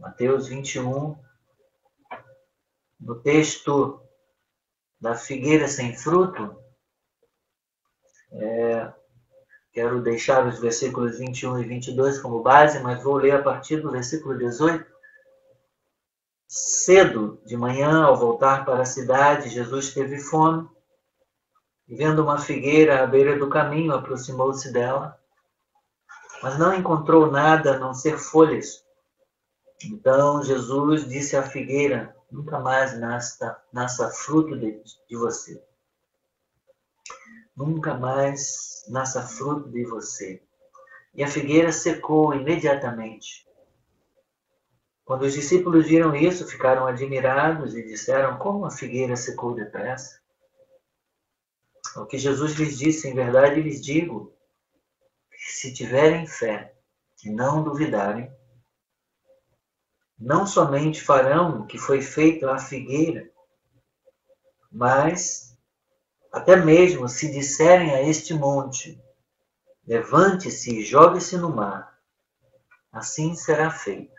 Mateus 21, no texto da figueira sem fruto, é, quero deixar os versículos 21 e 22 como base, mas vou ler a partir do versículo 18. Cedo de manhã, ao voltar para a cidade, Jesus teve fome e, vendo uma figueira à beira do caminho, aproximou-se dela, mas não encontrou nada a não ser folhas então Jesus disse à figueira: nunca mais nasça, nasça fruto de, de você. Nunca mais nasça fruto de você. E a figueira secou imediatamente. Quando os discípulos viram isso, ficaram admirados e disseram: Como a figueira secou depressa? O que Jesus lhes disse, em verdade lhes digo: se tiverem fé e não duvidarem, não somente farão o que foi feito à figueira, mas até mesmo se disserem a este monte: levante-se e jogue-se no mar, assim será feito.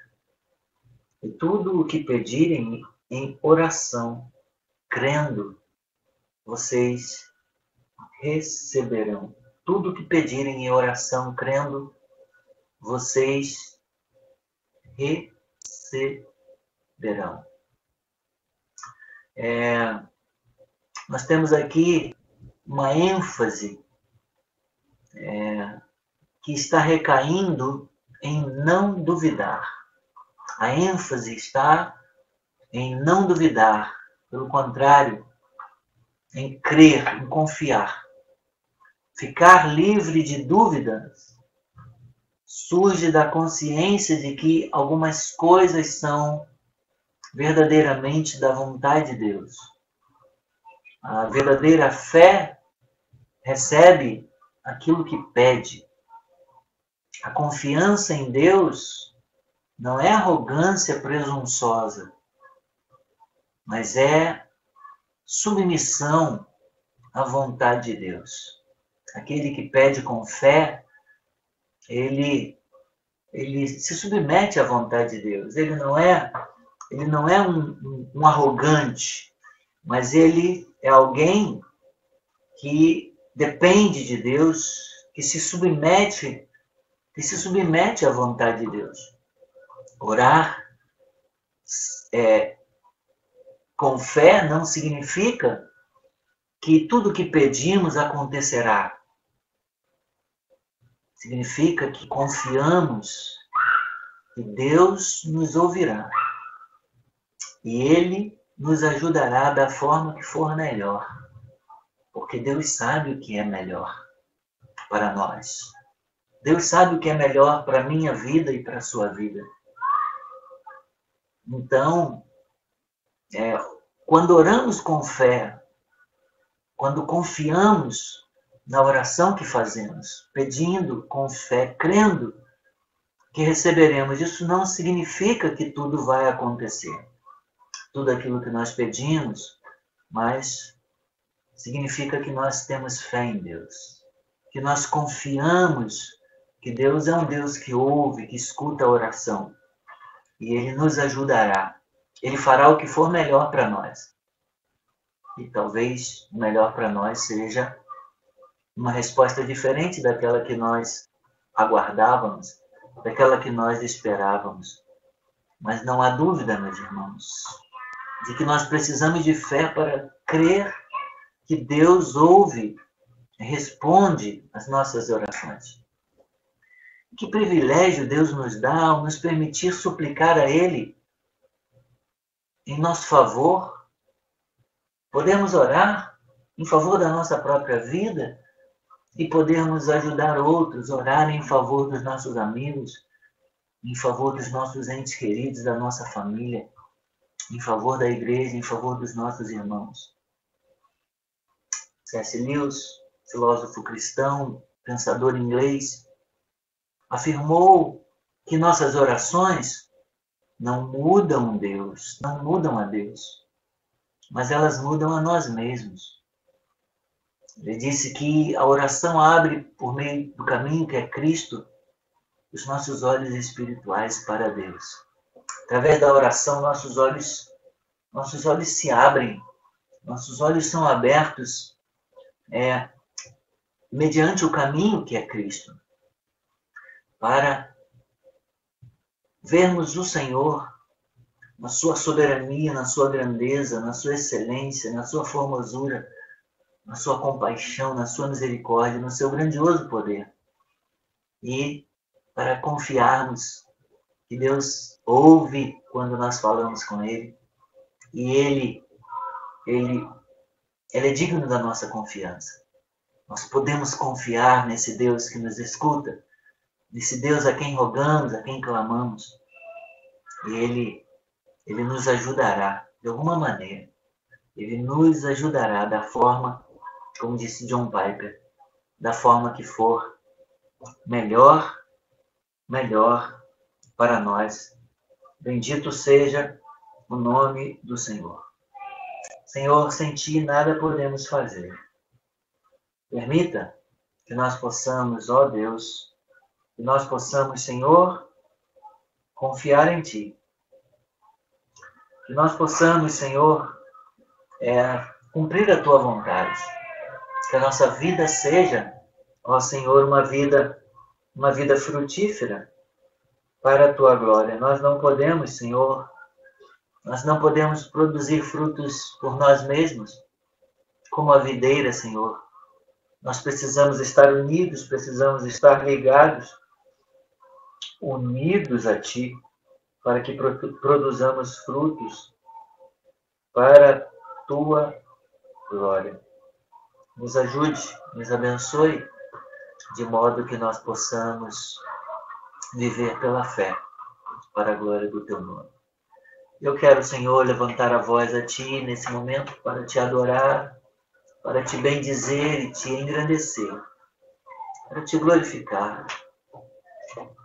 E tudo o que pedirem em oração, crendo, vocês receberão. Tudo o que pedirem em oração, crendo, vocês receberão receberão. É, nós temos aqui uma ênfase é, que está recaindo em não duvidar. A ênfase está em não duvidar, pelo contrário, em crer, em confiar. Ficar livre de dúvidas surge da consciência de que algumas coisas são verdadeiramente da vontade de Deus. A verdadeira fé recebe aquilo que pede. A confiança em Deus não é arrogância presunçosa, mas é submissão à vontade de Deus. Aquele que pede com fé ele ele se submete à vontade de Deus. Ele não é ele não é um, um, arrogante, mas ele é alguém que depende de Deus, que se submete que se submete à vontade de Deus. Orar é, com fé não significa que tudo que pedimos acontecerá significa que confiamos que Deus nos ouvirá e Ele nos ajudará da forma que for melhor, porque Deus sabe o que é melhor para nós. Deus sabe o que é melhor para a minha vida e para a sua vida. Então, é, quando oramos com fé, quando confiamos na oração que fazemos, pedindo com fé, crendo que receberemos. Isso não significa que tudo vai acontecer. Tudo aquilo que nós pedimos, mas significa que nós temos fé em Deus, que nós confiamos que Deus é um Deus que ouve, que escuta a oração e Ele nos ajudará. Ele fará o que for melhor para nós. E talvez o melhor para nós seja uma resposta diferente daquela que nós aguardávamos, daquela que nós esperávamos. Mas não há dúvida, meus irmãos, de que nós precisamos de fé para crer que Deus ouve, responde às nossas orações. Que privilégio Deus nos dá ao nos permitir suplicar a Ele em nosso favor. Podemos orar em favor da nossa própria vida, e podermos ajudar outros, orar em favor dos nossos amigos, em favor dos nossos entes queridos, da nossa família, em favor da igreja, em favor dos nossos irmãos. C.S. Lewis, filósofo cristão, pensador inglês, afirmou que nossas orações não mudam Deus, não mudam a Deus, mas elas mudam a nós mesmos. Ele disse que a oração abre, por meio do caminho que é Cristo, os nossos olhos espirituais para Deus. Através da oração, nossos olhos, nossos olhos se abrem, nossos olhos são abertos é, mediante o caminho que é Cristo, para vermos o Senhor na sua soberania, na sua grandeza, na sua excelência, na sua formosura, na sua compaixão, na sua misericórdia, no seu grandioso poder. E para confiarmos que Deus ouve quando nós falamos com Ele e Ele, Ele, Ele é digno da nossa confiança. Nós podemos confiar nesse Deus que nos escuta, nesse Deus a quem rogamos, a quem clamamos. E Ele, Ele nos ajudará de alguma maneira. Ele nos ajudará da forma como disse John Piper, da forma que for melhor, melhor para nós. Bendito seja o nome do Senhor. Senhor, sem ti nada podemos fazer. Permita que nós possamos, ó Deus, que nós possamos, Senhor, confiar em ti. Que nós possamos, Senhor, é, cumprir a tua vontade que a nossa vida seja, ó Senhor, uma vida, uma vida frutífera para a tua glória. Nós não podemos, Senhor, nós não podemos produzir frutos por nós mesmos, como a videira, Senhor. Nós precisamos estar unidos, precisamos estar ligados, unidos a Ti, para que produzamos frutos para a Tua glória nos ajude, nos abençoe, de modo que nós possamos viver pela fé, para a glória do teu nome. Eu quero, Senhor, levantar a voz a Ti nesse momento para te adorar, para te bendizer e te engrandecer, para te glorificar.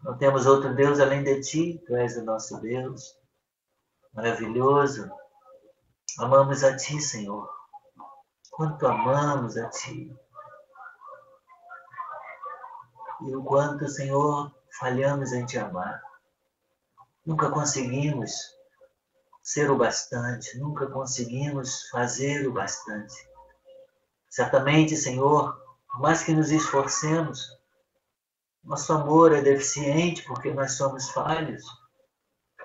Não temos outro Deus além de Ti, Tu és o nosso Deus, maravilhoso. Amamos a Ti, Senhor quanto amamos a Ti. E o quanto, Senhor, falhamos em Te amar. Nunca conseguimos ser o bastante, nunca conseguimos fazer o bastante. Certamente, Senhor, por mais que nos esforcemos, nosso amor é deficiente porque nós somos falhos,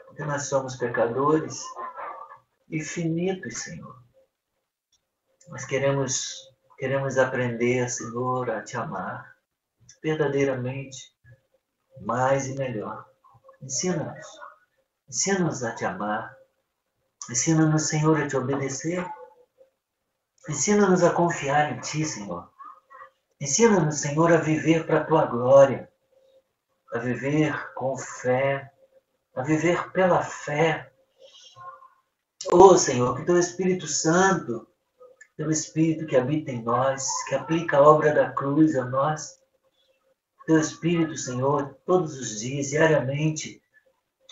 porque nós somos pecadores e finitos, Senhor. Nós queremos, queremos aprender, Senhor, a te amar verdadeiramente, mais e melhor. Ensina-nos. Ensina-nos a te amar. Ensina-nos, Senhor, a te obedecer. Ensina-nos a confiar em Ti, Senhor. Ensina-nos, Senhor, a viver para a Tua glória, a viver com fé, a viver pela fé. Oh, Senhor, que Teu Espírito Santo pelo Espírito que habita em nós, que aplica a obra da cruz a nós. Teu Espírito, Senhor, todos os dias, diariamente,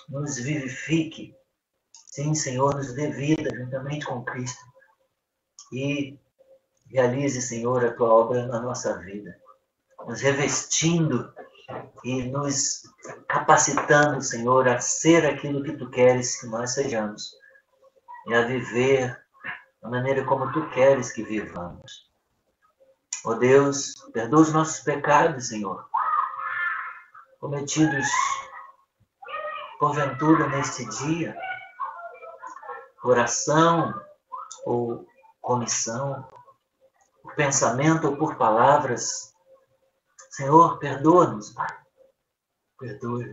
nos vivifique. Sim, Senhor, nos dê vida juntamente com Cristo. E realize, Senhor, a tua obra na nossa vida, nos revestindo e nos capacitando, Senhor, a ser aquilo que tu queres que nós sejamos e a viver da maneira como tu queres que vivamos. Ó oh Deus, perdoa os nossos pecados, Senhor, cometidos porventura neste dia, oração ou comissão, por pensamento ou por palavras. Senhor, perdoa-nos, Pai. Perdoa.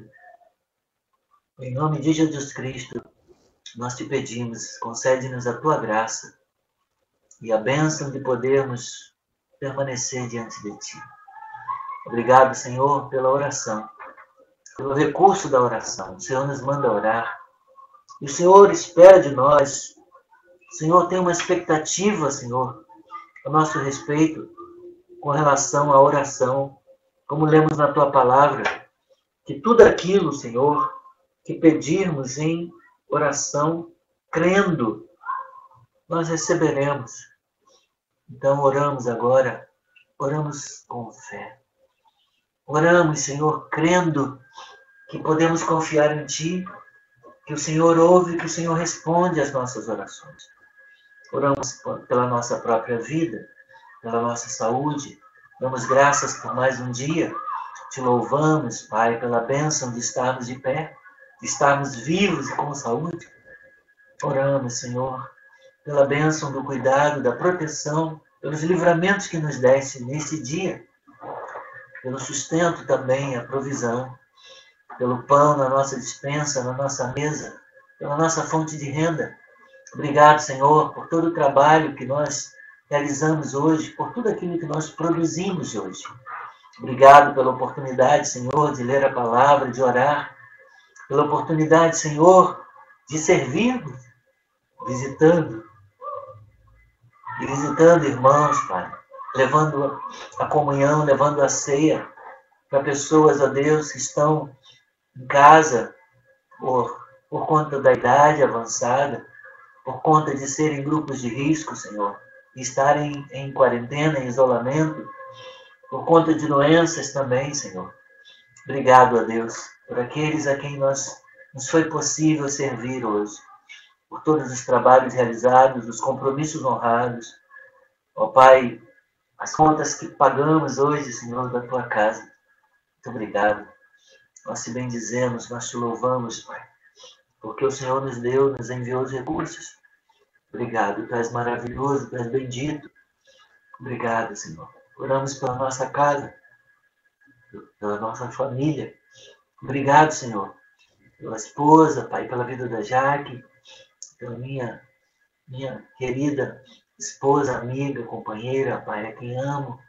Em nome de Jesus Cristo, nós te pedimos, concede-nos a tua graça e a bênção de podermos permanecer diante de ti. Obrigado, Senhor, pela oração, pelo recurso da oração. O Senhor nos manda orar. E o Senhor espera de nós. O Senhor tem uma expectativa, Senhor, a nosso respeito com relação à oração, como lemos na tua palavra, que tudo aquilo, Senhor, que pedirmos em oração, crendo, nós receberemos. Então oramos agora, oramos com fé. Oramos, Senhor, crendo que podemos confiar em Ti, que o Senhor ouve, que o Senhor responde às nossas orações. Oramos pela nossa própria vida, pela nossa saúde, damos graças por mais um dia, te louvamos, Pai, pela bênção de estarmos de pé, estarmos vivos e com saúde. Oramos, Senhor, pela bênção do cuidado, da proteção, pelos livramentos que nos deste neste dia, pelo sustento também, a provisão, pelo pão na nossa dispensa, na nossa mesa, pela nossa fonte de renda. Obrigado, Senhor, por todo o trabalho que nós realizamos hoje, por tudo aquilo que nós produzimos hoje. Obrigado pela oportunidade, Senhor, de ler a palavra, de orar, pela oportunidade, Senhor, de servir, visitando, visitando irmãos, Pai, levando a comunhão, levando a ceia para pessoas, a Deus, que estão em casa por, por conta da idade avançada, por conta de serem grupos de risco, Senhor, estarem em quarentena, em isolamento, por conta de doenças também, Senhor. Obrigado a Deus por aqueles a quem nós nos foi possível servir hoje, por todos os trabalhos realizados, os compromissos honrados. Ó Pai, as contas que pagamos hoje, Senhor, da tua casa. Muito obrigado. Nós te bendizemos, nós te louvamos, Pai porque o Senhor nos deu, nos enviou os recursos. Obrigado, Tu és maravilhoso, Tu és bendito. Obrigado, Senhor. Oramos pela nossa casa, pela nossa família. Obrigado, Senhor, pela esposa, Pai, pela vida da Jaque, pela minha, minha querida esposa, amiga, companheira, Pai, a quem amo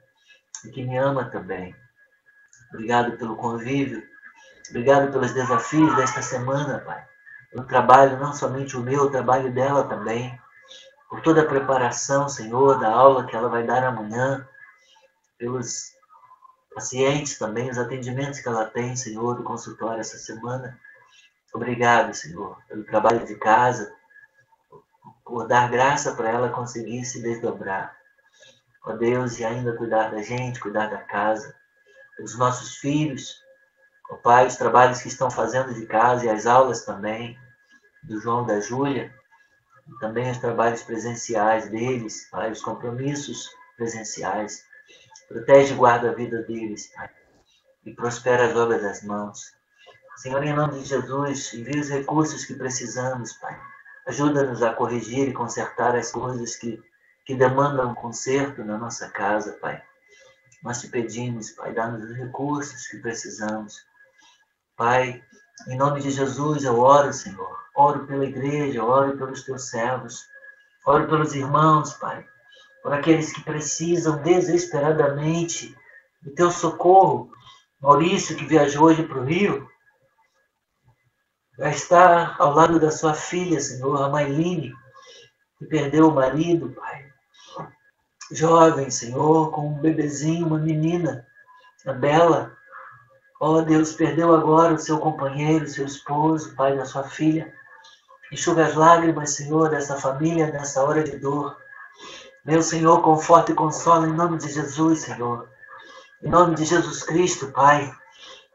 e que me ama também. Obrigado pelo convívio. Obrigado pelos desafios desta semana, Pai no trabalho, não somente o meu, o trabalho dela também, por toda a preparação, Senhor, da aula que ela vai dar amanhã, pelos pacientes também, os atendimentos que ela tem, Senhor, do consultório essa semana. Obrigado, Senhor, pelo trabalho de casa, por dar graça para ela conseguir se desdobrar. Ó Deus, e ainda cuidar da gente, cuidar da casa, dos nossos filhos, ó Pai, os trabalhos que estão fazendo de casa e as aulas também do João da Júlia, também os trabalhos presenciais deles, Pai, os compromissos presenciais. Protege e guarda a vida deles, Pai, e prospera as obras das mãos. Senhor, em nome de Jesus, envia os recursos que precisamos, Pai. Ajuda-nos a corrigir e consertar as coisas que, que demandam conserto na nossa casa, Pai. Nós te pedimos, Pai, dá-nos os recursos que precisamos. Pai, em nome de Jesus eu oro, Senhor Oro pela igreja, oro pelos teus servos, oro pelos irmãos, Pai, por aqueles que precisam desesperadamente do teu socorro. Maurício, que viajou hoje para o Rio, vai estar ao lado da sua filha, Senhor, a Mailine, que perdeu o marido, Pai. Jovem, Senhor, com um bebezinho, uma menina, a Bela. Ó oh, Deus, perdeu agora o seu companheiro, seu esposo, pai da sua filha. Enxuga as lágrimas, Senhor, dessa família nessa hora de dor. Meu Senhor, conforta e consola em nome de Jesus, Senhor. Em nome de Jesus Cristo, Pai.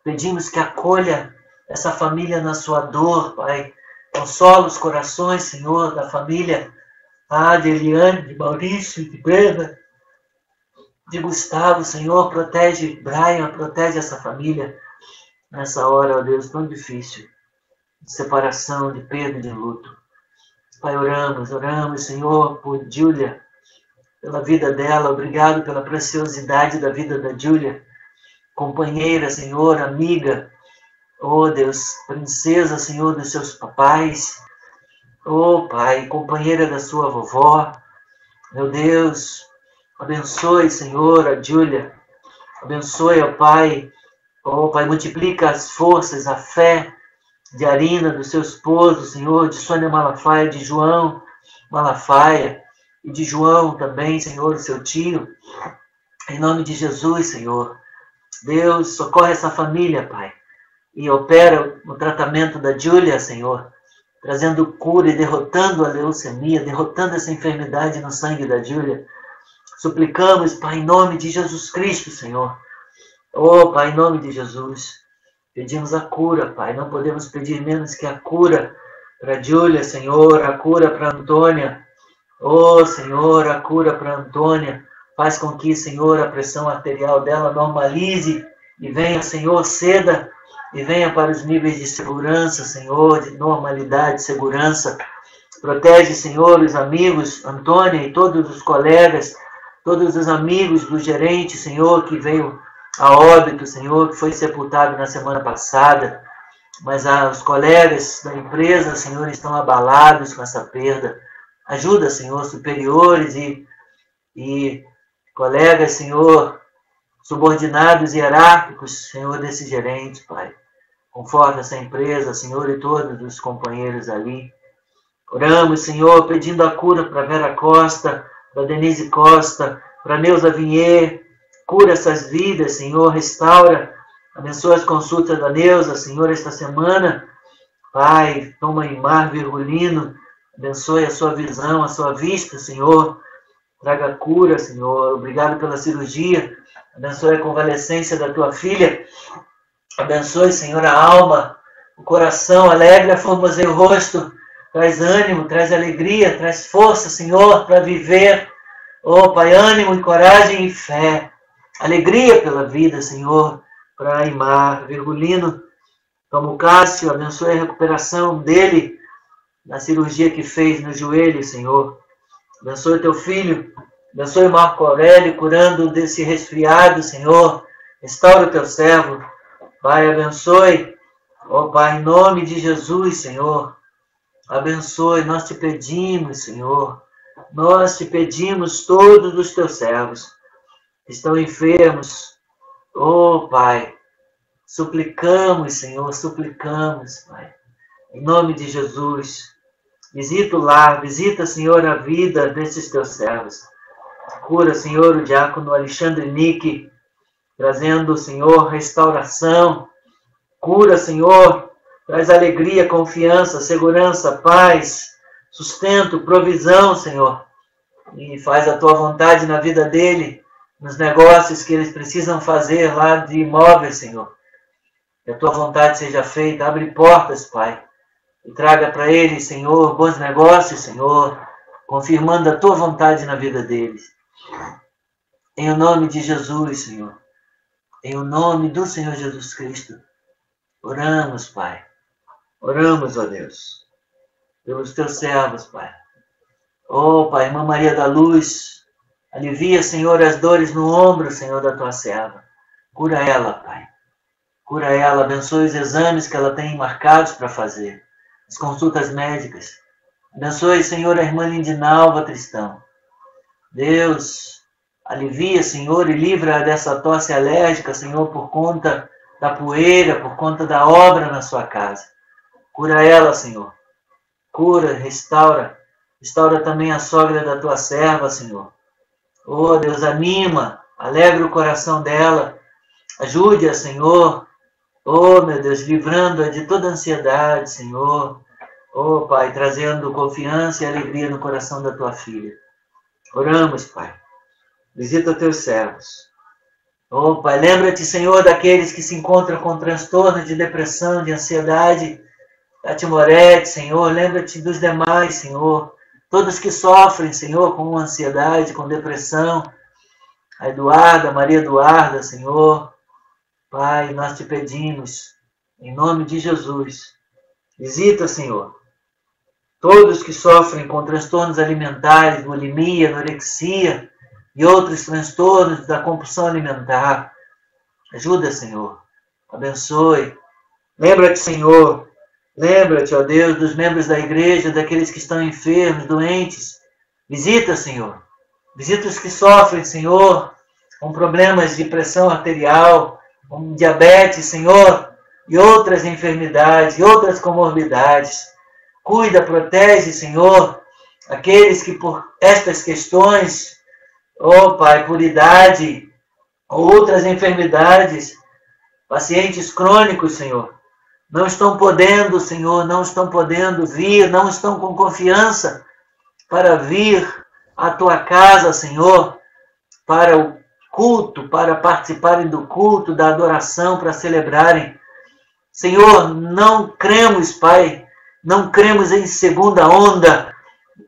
Pedimos que acolha essa família na sua dor, Pai. Consola os corações, Senhor, da família ah, de Eliane, de Maurício, de Brenda, de Gustavo, Senhor. Protege Brian, protege essa família nessa hora, ó Deus, tão difícil de separação, de perda, de luto. Pai, oramos, oramos, Senhor, por Júlia, pela vida dela. Obrigado pela preciosidade da vida da Júlia, companheira, Senhor, amiga. Oh, Deus, princesa, Senhor, dos seus papais. Oh, Pai, companheira da sua vovó. Meu Deus, abençoe, Senhor, a Júlia. Abençoe, ó Pai. Oh, Pai, multiplica as forças, a fé, de Arina, do seu esposo, Senhor, de Sônia Malafaia, de João Malafaia, e de João também, Senhor, seu tio. Em nome de Jesus, Senhor. Deus, socorre essa família, Pai. E opera o tratamento da Júlia, Senhor, trazendo cura e derrotando a leucemia, derrotando essa enfermidade no sangue da Júlia. Suplicamos, Pai, em nome de Jesus Cristo, Senhor. Oh, Pai, em nome de Jesus. Pedimos a cura, Pai. Não podemos pedir menos que a cura para Júlia, Senhor, a cura para Antônia. Oh, Senhor, a cura para Antônia. Faz com que, Senhor, a pressão arterial dela normalize e venha, Senhor, ceda e venha para os níveis de segurança, Senhor, de normalidade, segurança. Protege, Senhor, os amigos, Antônia e todos os colegas, todos os amigos do gerente, Senhor, que veio a óbito, Senhor, que foi sepultado na semana passada. Mas ah, os colegas da empresa, Senhor, estão abalados com essa perda. Ajuda, Senhor, superiores e, e colegas, Senhor, subordinados e hierárquicos, Senhor, desse gerente, Pai. Conforta essa empresa, Senhor, e todos os companheiros ali. Oramos, Senhor, pedindo a cura para Vera Costa, para Denise Costa, para Neuza Vinher. Cura essas vidas, Senhor, restaura. Abençoa as consultas da Neuza, Senhor, esta semana. Pai, toma em mar virgulino. Abençoe a sua visão, a sua vista, Senhor. Traga cura, Senhor. Obrigado pela cirurgia. Abençoe a convalescência da tua filha. Abençoe, Senhor, a alma, o coração alegre, formoseio o rosto traz ânimo, traz alegria, traz força, Senhor, para viver. Oh, Pai, ânimo e coragem e fé. Alegria pela vida, Senhor, para Aimar. Virgulino, como Cássio, abençoe a recuperação dele na cirurgia que fez no joelho, Senhor. Abençoe teu filho, abençoe Marco Aurélio, curando desse resfriado, Senhor. Restaura o teu servo. Pai, abençoe. Ó oh, Pai, em nome de Jesus, Senhor. Abençoe, nós te pedimos, Senhor. Nós te pedimos todos os teus servos que estão enfermos. Oh, Pai, suplicamos, Senhor, suplicamos, Pai. Em nome de Jesus. Visita o lar, visita, Senhor, a vida desses teus servos. Cura, Senhor, o diácono Alexandre Nick, trazendo, Senhor, restauração. Cura, Senhor, Traz alegria, confiança, segurança, paz, sustento, provisão, Senhor. E faz a tua vontade na vida dele, nos negócios que eles precisam fazer lá de imóveis, Senhor. Que a tua vontade seja feita. Abre portas, Pai. E traga para eles, Senhor, bons negócios, Senhor, confirmando a tua vontade na vida deles. Em o nome de Jesus, Senhor. Em o nome do Senhor Jesus Cristo. Oramos, Pai. Oramos, ó Deus, pelos teus servos, Pai. Oh, Pai, Irmã Maria da Luz, alivia, Senhor, as dores no ombro, Senhor, da tua serva. Cura ela, Pai. Cura ela, abençoe os exames que ela tem marcados para fazer, as consultas médicas. Abençoe, Senhor, a irmã Lindinalva Tristão. Deus, alivia, Senhor, e livra dessa tosse alérgica, Senhor, por conta da poeira, por conta da obra na sua casa. Cura ela, Senhor. Cura, restaura. Restaura também a sogra da tua serva, Senhor. Oh, Deus, anima, alegra o coração dela. Ajude-a, Senhor. Oh, meu Deus, livrando-a de toda ansiedade, Senhor. Oh, Pai, trazendo confiança e alegria no coração da tua filha. Oramos, Pai. Visita teus servos. Oh, Pai, lembra-te, Senhor, daqueles que se encontram com transtorno de depressão, de ansiedade Tati Moretti, Senhor, lembra-te dos demais, Senhor. Todos que sofrem, Senhor, com ansiedade, com depressão. A Eduarda, a Maria Eduarda, Senhor. Pai, nós te pedimos, em nome de Jesus, visita, Senhor, todos que sofrem com transtornos alimentares, bulimia, anorexia e outros transtornos da compulsão alimentar. Ajuda, Senhor. Abençoe. Lembra-te, Senhor, Lembra-te, ó Deus, dos membros da igreja, daqueles que estão enfermos, doentes. Visita, Senhor. Visita os que sofrem, Senhor, com problemas de pressão arterial, com diabetes, Senhor, e outras enfermidades, e outras comorbidades. Cuida, protege, Senhor, aqueles que por estas questões, oh, Pai, por idade, outras enfermidades, pacientes crônicos, Senhor, não estão podendo, Senhor, não estão podendo vir, não estão com confiança para vir à tua casa, Senhor, para o culto, para participarem do culto, da adoração, para celebrarem. Senhor, não cremos, Pai, não cremos em segunda onda.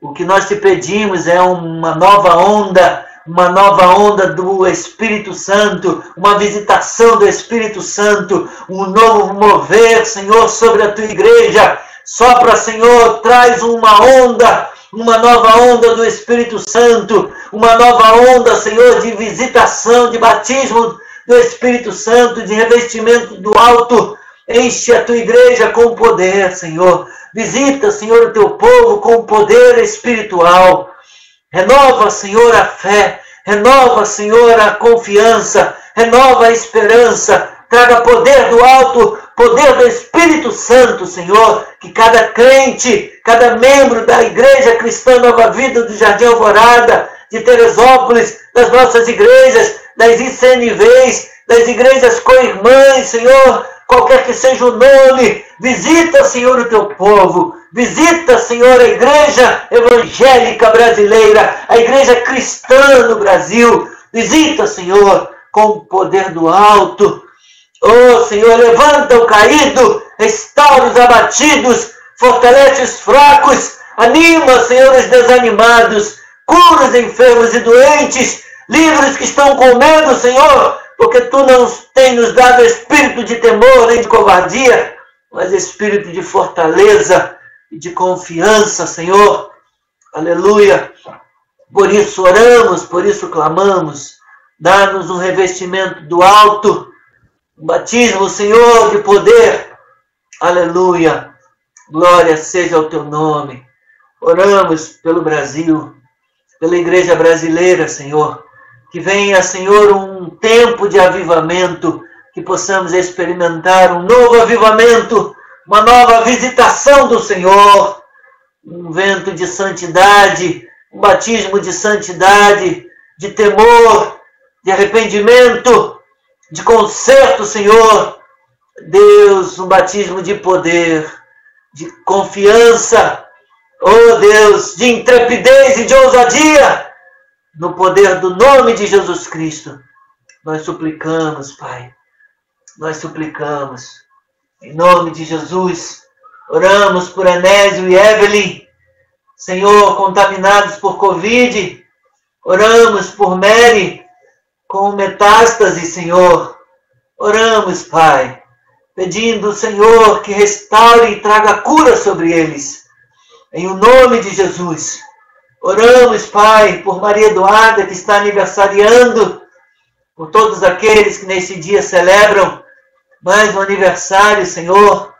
O que nós te pedimos é uma nova onda, uma nova onda do Espírito Santo, uma visitação do Espírito Santo, um novo mover, Senhor, sobre a tua igreja. Sopra, Senhor, traz uma onda, uma nova onda do Espírito Santo, uma nova onda, Senhor, de visitação, de batismo do Espírito Santo, de revestimento do alto. Enche a tua igreja com poder, Senhor. Visita, Senhor, o teu povo com poder espiritual. Renova, Senhor, a fé. Renova, Senhor, a confiança. Renova a esperança. Traga poder do alto, poder do Espírito Santo, Senhor. Que cada crente, cada membro da Igreja Cristã Nova Vida do Jardim Alvorada, de Teresópolis, das nossas igrejas, das ICNVs, das igrejas co-irmãs, Senhor, qualquer que seja o nome, visita, Senhor, o teu povo, visita, Senhor, a igreja evangélica brasileira, a igreja cristã no Brasil, visita, Senhor, com o poder do alto. Oh, Senhor, levanta o caído, restaura os abatidos, fortalece os fracos, anima, Senhor, os desanimados, cura os enfermos e doentes, livra os que estão com medo, Senhor, porque tu não tens nos dado espírito de temor nem de covardia, mas espírito de fortaleza e de confiança, Senhor. Aleluia. Por isso oramos, por isso clamamos. Dá-nos um revestimento do alto, batismo, Senhor, de poder. Aleluia. Glória seja o teu nome. Oramos pelo Brasil, pela igreja brasileira, Senhor que venha, Senhor, um tempo de avivamento, que possamos experimentar um novo avivamento, uma nova visitação do Senhor, um vento de santidade, um batismo de santidade, de temor, de arrependimento, de conserto, Senhor. Deus, um batismo de poder, de confiança, oh Deus, de intrepidez e de ousadia no poder do nome de Jesus Cristo, nós suplicamos, Pai. Nós suplicamos. Em nome de Jesus, oramos por Anésio e Evelyn, Senhor, contaminados por Covid. Oramos por Mary com metástase, Senhor. Oramos, Pai, pedindo, Senhor, que restaure e traga cura sobre eles. Em o nome de Jesus. Oramos, Pai, por Maria Eduarda, que está aniversariando, por todos aqueles que nesse dia celebram mais um aniversário, Senhor,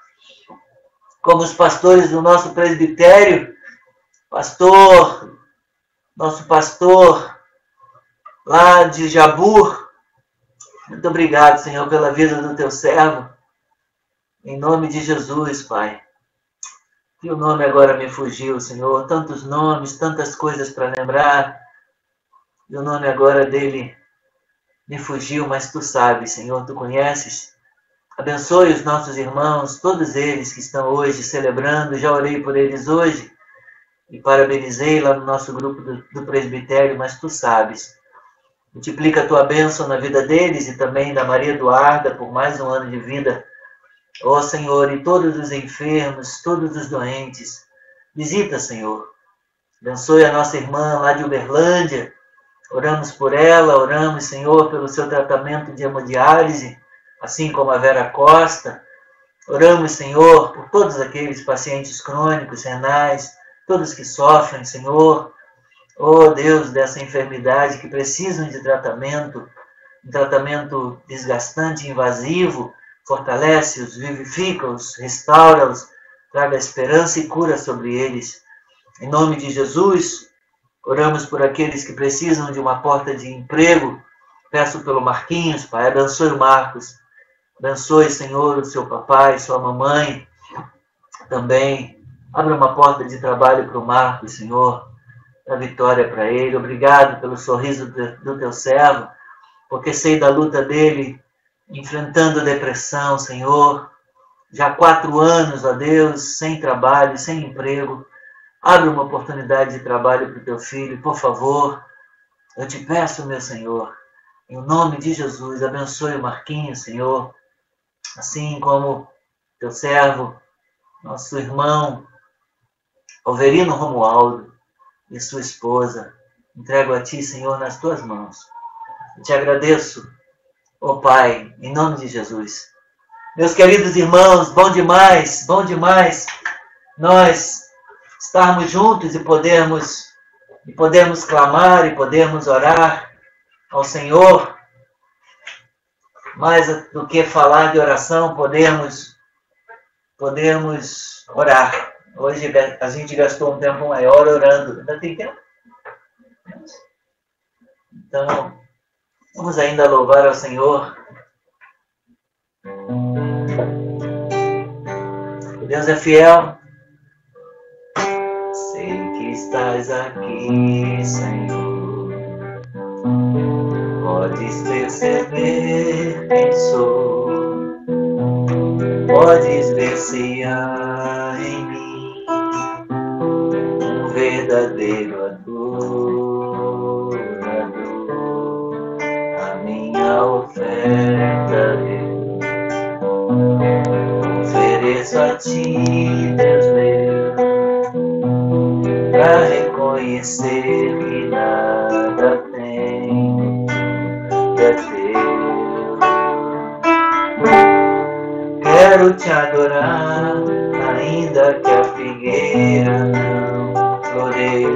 como os pastores do nosso presbitério, pastor, nosso pastor lá de Jabur. Muito obrigado, Senhor, pela vida do teu servo. Em nome de Jesus, Pai. Que o nome agora me fugiu, Senhor. Tantos nomes, tantas coisas para lembrar. E o nome agora dele me fugiu, mas tu sabes, Senhor, tu conheces. Abençoe os nossos irmãos, todos eles que estão hoje celebrando. Já orei por eles hoje e parabenizei lá no nosso grupo do, do presbitério, mas tu sabes. Multiplica a tua bênção na vida deles e também da Maria Eduarda por mais um ano de vida Ó oh, Senhor, e todos os enfermos, todos os doentes, visita, Senhor. Abençoe a nossa irmã lá de Uberlândia. Oramos por ela, oramos, Senhor, pelo seu tratamento de hemodiálise, assim como a Vera Costa. Oramos, Senhor, por todos aqueles pacientes crônicos, renais, todos que sofrem, Senhor. Oh Deus, dessa enfermidade que precisam de tratamento, um tratamento desgastante, invasivo, fortalece-os, vivifica-os, restaura-os, traga esperança e cura sobre eles. Em nome de Jesus, oramos por aqueles que precisam de uma porta de emprego. Peço pelo Marquinhos, Pai, abençoe o Marcos. Abençoe, Senhor, o seu papai, sua mamãe. Também abra uma porta de trabalho para o Marcos, Senhor. A vitória para ele. Obrigado pelo sorriso do teu servo, porque sei da luta dele enfrentando depressão, Senhor. Já quatro anos, ó Deus, sem trabalho, sem emprego. Abre uma oportunidade de trabalho para o teu filho, por favor. Eu te peço, meu Senhor, em nome de Jesus, abençoe o Marquinhos, Senhor. Assim como teu servo nosso irmão Alverino Romualdo e sua esposa. Entrego a Ti, Senhor, nas Tuas mãos. Eu te agradeço, ó oh Pai, em nome de Jesus. Meus queridos irmãos, bom demais, bom demais nós estarmos juntos e podermos e podermos clamar e podermos orar ao Senhor. Mais do que falar de oração, podemos podemos orar. Hoje a gente gastou um tempo maior orando. Ainda tem tempo? Então, vamos ainda louvar ao Senhor. Deus é fiel. Sei que estás aqui, Senhor. Podes perceber quem sou. Podes ver se há em mim verdadeiro adorador. A minha oferta, Deus, ofereço a ti, Deus para reconhecer que nada tem que é teu. Quero te adorar, ainda que a figueira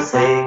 Eu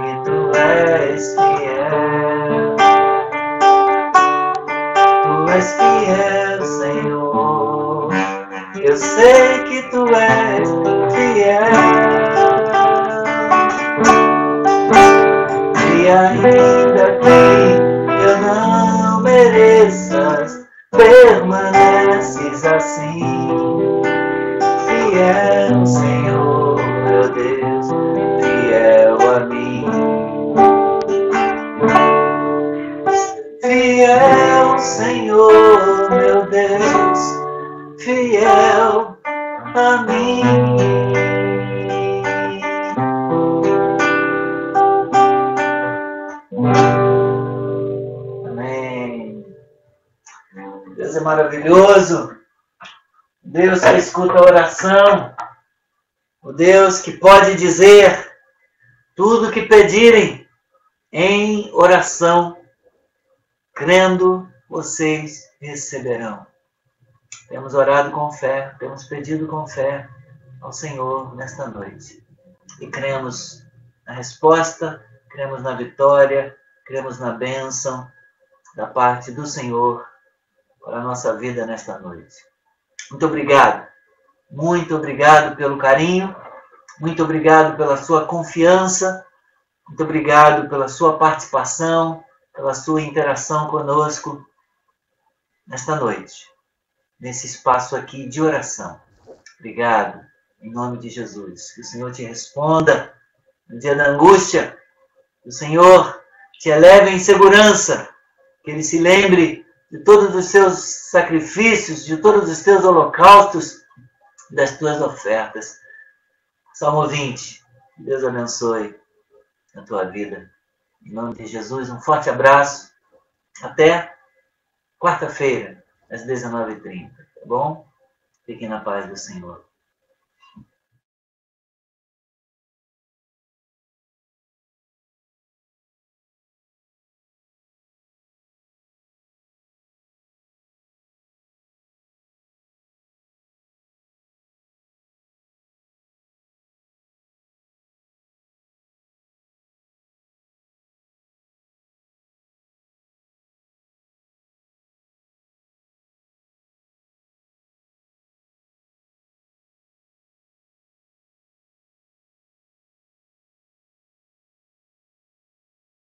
maravilhoso. Deus que escuta a oração. O Deus que pode dizer tudo o que pedirem em oração, crendo, vocês receberão. Temos orado com fé, temos pedido com fé ao Senhor nesta noite. E cremos na resposta, cremos na vitória, cremos na bênção da parte do Senhor para a nossa vida nesta noite. Muito obrigado. Muito obrigado pelo carinho. Muito obrigado pela sua confiança. Muito obrigado pela sua participação, pela sua interação conosco nesta noite, nesse espaço aqui de oração. Obrigado, em nome de Jesus. Que o Senhor te responda no dia da angústia. Que o Senhor te eleve em segurança. Que Ele se lembre de todos os seus sacrifícios, de todos os teus holocaustos, das tuas ofertas. Salmo 20. Deus abençoe a tua vida. Em nome de Jesus, um forte abraço. Até quarta-feira, às 19h30, tá bom? Fiquem na paz do Senhor.